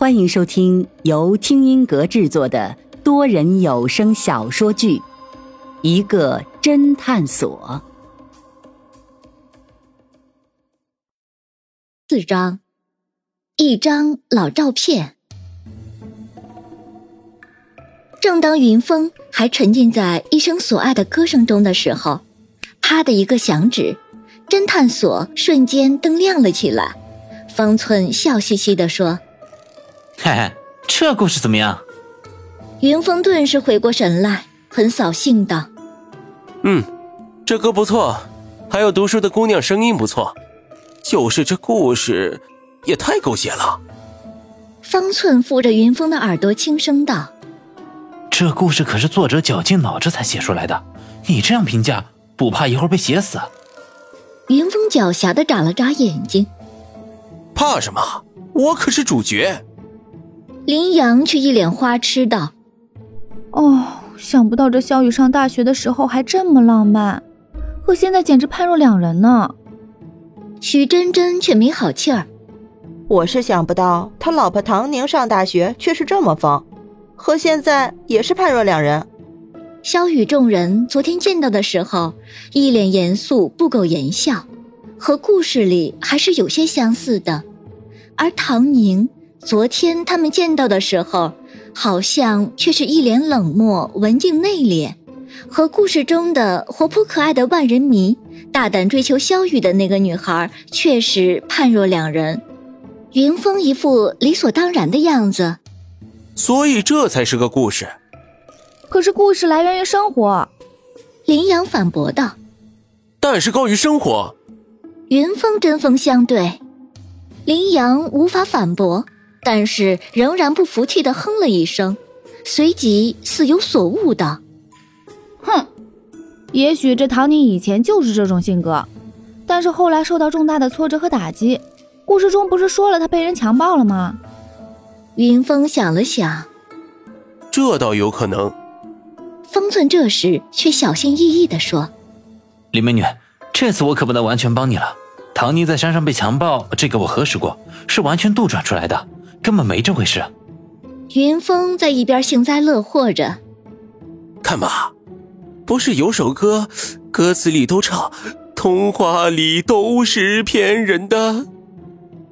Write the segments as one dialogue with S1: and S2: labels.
S1: 欢迎收听由听音阁制作的多人有声小说剧《一个侦探所》
S2: 四章，一张老照片。正当云峰还沉浸在一生所爱的歌声中的时候，啪的一个响指，侦探所瞬间灯亮了起来。方寸笑嘻嘻地说。
S3: 嘿嘿，这故事怎么样？
S2: 云峰顿时回过神来，很扫兴道：“
S4: 嗯，这歌不错，还有读书的姑娘声音不错，就是这故事也太狗血了。”
S2: 方寸附着云峰的耳朵轻声道：“
S3: 这故事可是作者绞尽脑汁才写出来的，你这样评价，不怕一会儿被写死？”
S2: 云峰狡黠的眨了眨眼睛：“
S4: 怕什么？我可是主角。”
S2: 林阳却一脸花痴道：“
S5: 哦，想不到这萧雨上大学的时候还这么浪漫，和现在简直判若两人呢。”
S2: 许真真却没好气儿：“
S6: 我是想不到他老婆唐宁上大学却是这么疯，和现在也是判若两人。”
S2: 萧雨众人昨天见到的时候，一脸严肃，不苟言笑，和故事里还是有些相似的，而唐宁。昨天他们见到的时候，好像却是一脸冷漠、文静内敛，和故事中的活泼可爱的万人迷、大胆追求萧雨的那个女孩确实判若两人。云峰一副理所当然的样子，
S4: 所以这才是个故事。
S5: 可是故事来源于生活，
S2: 林阳反驳道。
S4: 但是高于生活。
S2: 云峰针锋相对，林阳无法反驳。但是仍然不服气的哼了一声，随即似有所悟道：“
S5: 哼，也许这唐宁以前就是这种性格，但是后来受到重大的挫折和打击。故事中不是说了他被人强暴了吗？”
S2: 云峰想了想，
S4: 这倒有可能。
S2: 方寸这时却小心翼翼地说：“
S3: 李美女，这次我可不能完全帮你了。唐宁在山上被强暴，这个我核实过，是完全杜撰出来的。”根本没这回事。
S2: 云峰在一边幸灾乐祸着，
S4: 看吧，不是有首歌，歌词里都唱“童话里都是骗人的”。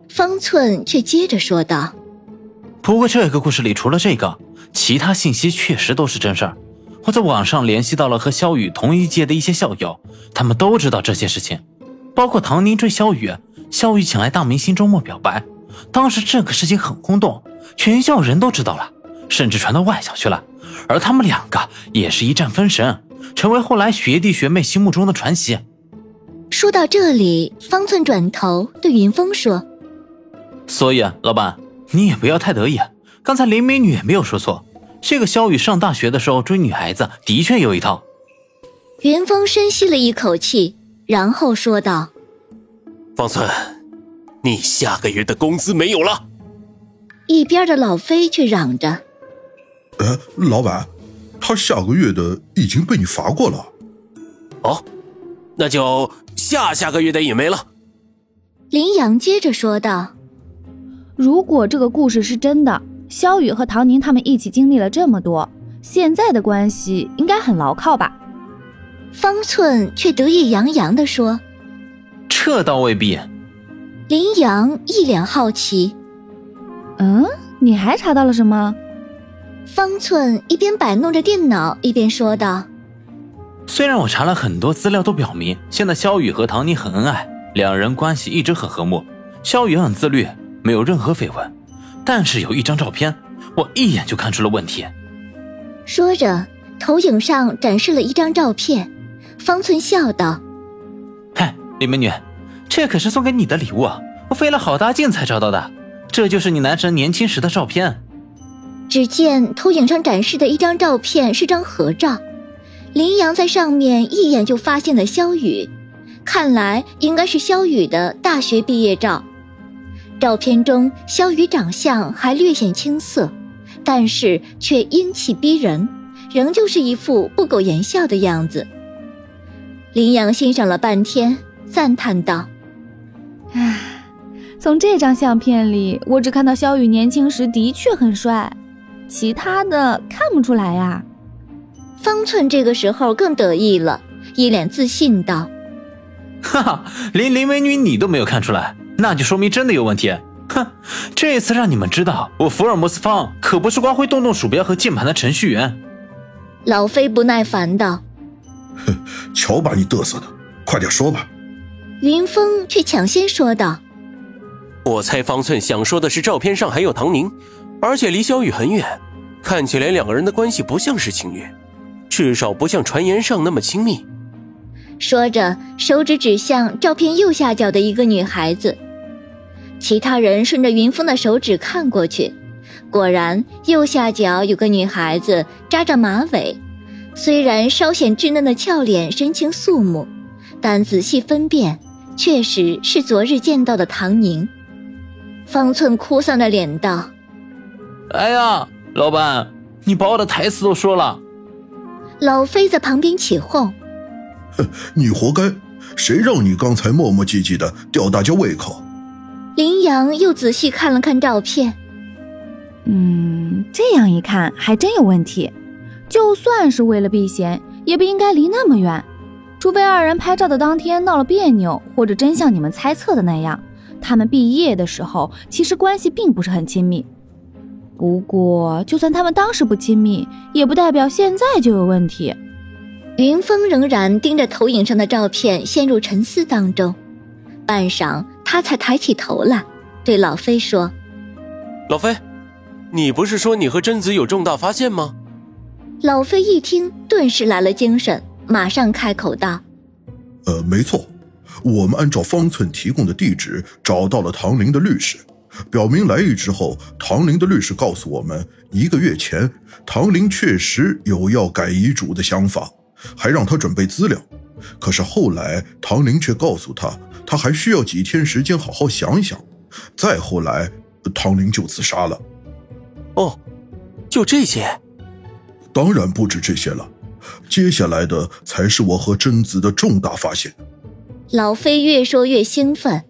S2: 方寸却接着说道：“
S3: 不过这个故事里除了这个，其他信息确实都是真事儿。我在网上联系到了和肖雨同一届的一些校友，他们都知道这些事情，包括唐宁追肖雨，肖雨请来大明星周末表白。”当时这个事情很轰动，全校人都知道了，甚至传到外校去了。而他们两个也是一战封神，成为后来学弟学妹心目中的传奇。
S2: 说到这里，方寸转头对云峰说：“
S3: 所以，老板，你也不要太得意。刚才林美女也没有说错，这个肖雨上大学的时候追女孩子的确有一套。”
S2: 云峰深吸了一口气，然后说道：“
S4: 方寸。”你下个月的工资没有了。
S2: 一边的老飞却嚷着：“
S7: 呃，老板，他下个月的已经被你罚过了。”
S4: 哦，那就下下个月的也没了。
S2: 林阳接着说道：“
S5: 如果这个故事是真的，肖雨和唐宁他们一起经历了这么多，现在的关系应该很牢靠吧？”
S2: 方寸却得意洋洋地说：“
S3: 这倒未必。”
S2: 林阳一脸好奇，
S5: 嗯，你还查到了什么？
S2: 方寸一边摆弄着电脑，一边说道：“
S3: 虽然我查了很多资料，都表明现在肖雨和唐妮很恩爱，两人关系一直很和睦，肖雨很自律，没有任何绯闻。但是有一张照片，我一眼就看出了问题。”
S2: 说着，投影上展示了一张照片。方寸笑道：“
S3: 嗨，李美女。”这可是送给你的礼物啊！我费了好大劲才找到的，这就是你男神年轻时的照片。
S2: 只见投影上展示的一张照片是张合照，林阳在上面一眼就发现了萧雨，看来应该是萧雨的大学毕业照。照片中萧雨长相还略显青涩，但是却英气逼人，仍旧是一副不苟言笑的样子。林阳欣赏了半天，赞叹道。
S5: 从这张相片里，我只看到肖雨年轻时的确很帅，其他的看不出来呀。
S2: 方寸这个时候更得意了，一脸自信道：“
S3: 哈哈，连林美女你都没有看出来，那就说明真的有问题。哼，这次让你们知道，我福尔摩斯方可不是光会动动鼠标和键盘的程序员。”
S2: 老飞不耐烦道：“
S7: 哼，瞧把你嘚瑟的，快点说吧。”
S2: 云峰却抢先说道。
S4: 我猜方寸想说的是照片上还有唐宁，而且离小雨很远，看起来两个人的关系不像是情侣，至少不像传言上那么亲密。
S2: 说着，手指指向照片右下角的一个女孩子。其他人顺着云峰的手指看过去，果然右下角有个女孩子扎着马尾，虽然稍显稚嫩的俏脸，神情肃穆，但仔细分辨，确实是昨日见到的唐宁。方寸哭丧着脸道：“
S3: 哎呀，老板，你把我的台词都说了。”
S2: 老飞在旁边起哄：“
S7: 哼，你活该！谁让你刚才磨磨唧唧的吊大家胃口？”
S2: 林阳又仔细看了看照片，
S5: 嗯，这样一看还真有问题。就算是为了避嫌，也不应该离那么远，除非二人拍照的当天闹了别扭，或者真像你们猜测的那样。他们毕业的时候，其实关系并不是很亲密。不过，就算他们当时不亲密，也不代表现在就有问题。
S2: 云峰仍然盯着投影上的照片，陷入沉思当中。半晌，他才抬起头来，对老飞说：“
S4: 老飞，你不是说你和贞子有重大发现吗？”
S2: 老飞一听，顿时来了精神，马上开口道：“
S7: 呃，没错。”我们按照方寸提供的地址找到了唐玲的律师，表明来意之后，唐玲的律师告诉我们，一个月前唐玲确实有要改遗嘱的想法，还让他准备资料。可是后来唐玲却告诉他，他还需要几天时间好好想想。再后来，唐玲就自杀了。
S4: 哦，就这些？
S7: 当然不止这些了，接下来的才是我和贞子的重大发现。
S2: 老飞越说越兴奋。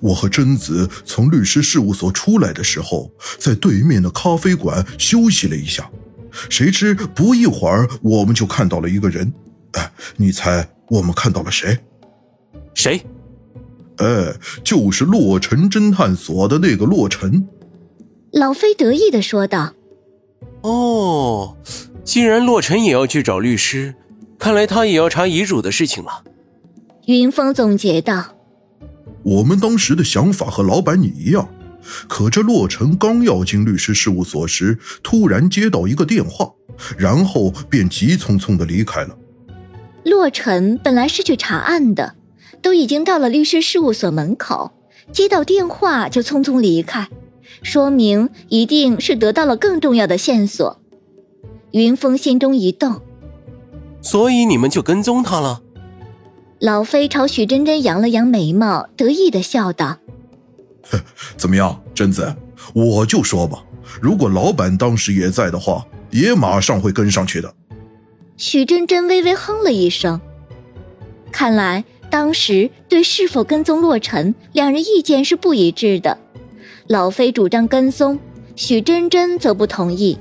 S7: 我和贞子从律师事务所出来的时候，在对面的咖啡馆休息了一下，谁知不一会儿，我们就看到了一个人。哎，你猜我们看到了谁？
S4: 谁？
S7: 哎，就是洛尘侦探所的那个洛尘。
S2: 老飞得意的说道：“
S4: 哦，既然洛尘也要去找律师，看来他也要查遗嘱的事情了。”
S2: 云峰总结道：“
S7: 我们当时的想法和老板你一样，可这洛尘刚要进律师事务所时，突然接到一个电话，然后便急匆匆的离开了。
S2: 洛尘本来是去查案的，都已经到了律师事务所门口，接到电话就匆匆离开，说明一定是得到了更重要的线索。”云峰心中一动：“
S4: 所以你们就跟踪他了？”
S2: 老飞朝许真真扬了扬眉毛，得意的笑道：“
S7: 怎么样，贞子？我就说吧，如果老板当时也在的话，也马上会跟上去的。”
S2: 许真真微微哼了一声，看来当时对是否跟踪洛尘，两人意见是不一致的。老飞主张跟踪，许真真则不同意。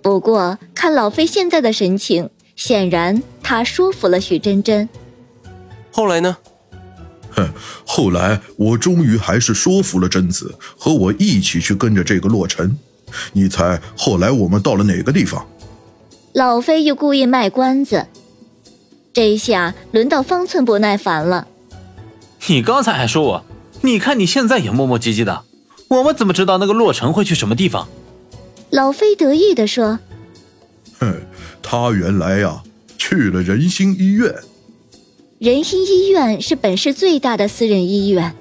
S2: 不过看老飞现在的神情，显然他说服了许真真。
S4: 后来呢？
S7: 哼，后来我终于还是说服了贞子和我一起去跟着这个洛尘。你猜后来我们到了哪个地方？
S2: 老飞又故意卖关子，这下轮到方寸不耐烦了。
S3: 你刚才还说我，你看你现在也磨磨唧唧的，我们怎么知道那个洛尘会去什么地方？
S2: 老飞得意地说：“
S7: 哼，他原来呀去了仁心医院。”
S2: 仁心医院是本市最大的私人医院，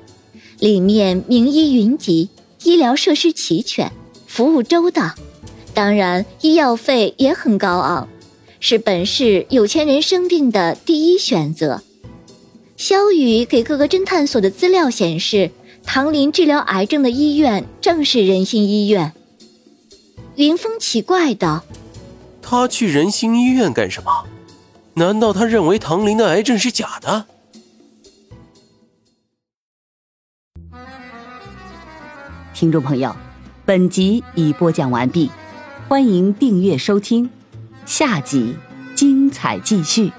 S2: 里面名医云集，医疗设施齐全，服务周到，当然医药费也很高昂，是本市有钱人生病的第一选择。肖雨给各个侦探所的资料显示，唐林治疗癌症的医院正是仁心医院。云峰奇怪道：“
S4: 他去仁心医院干什么？”难道他认为唐林的癌症是假的？
S1: 听众朋友，本集已播讲完毕，欢迎订阅收听，下集精彩继续。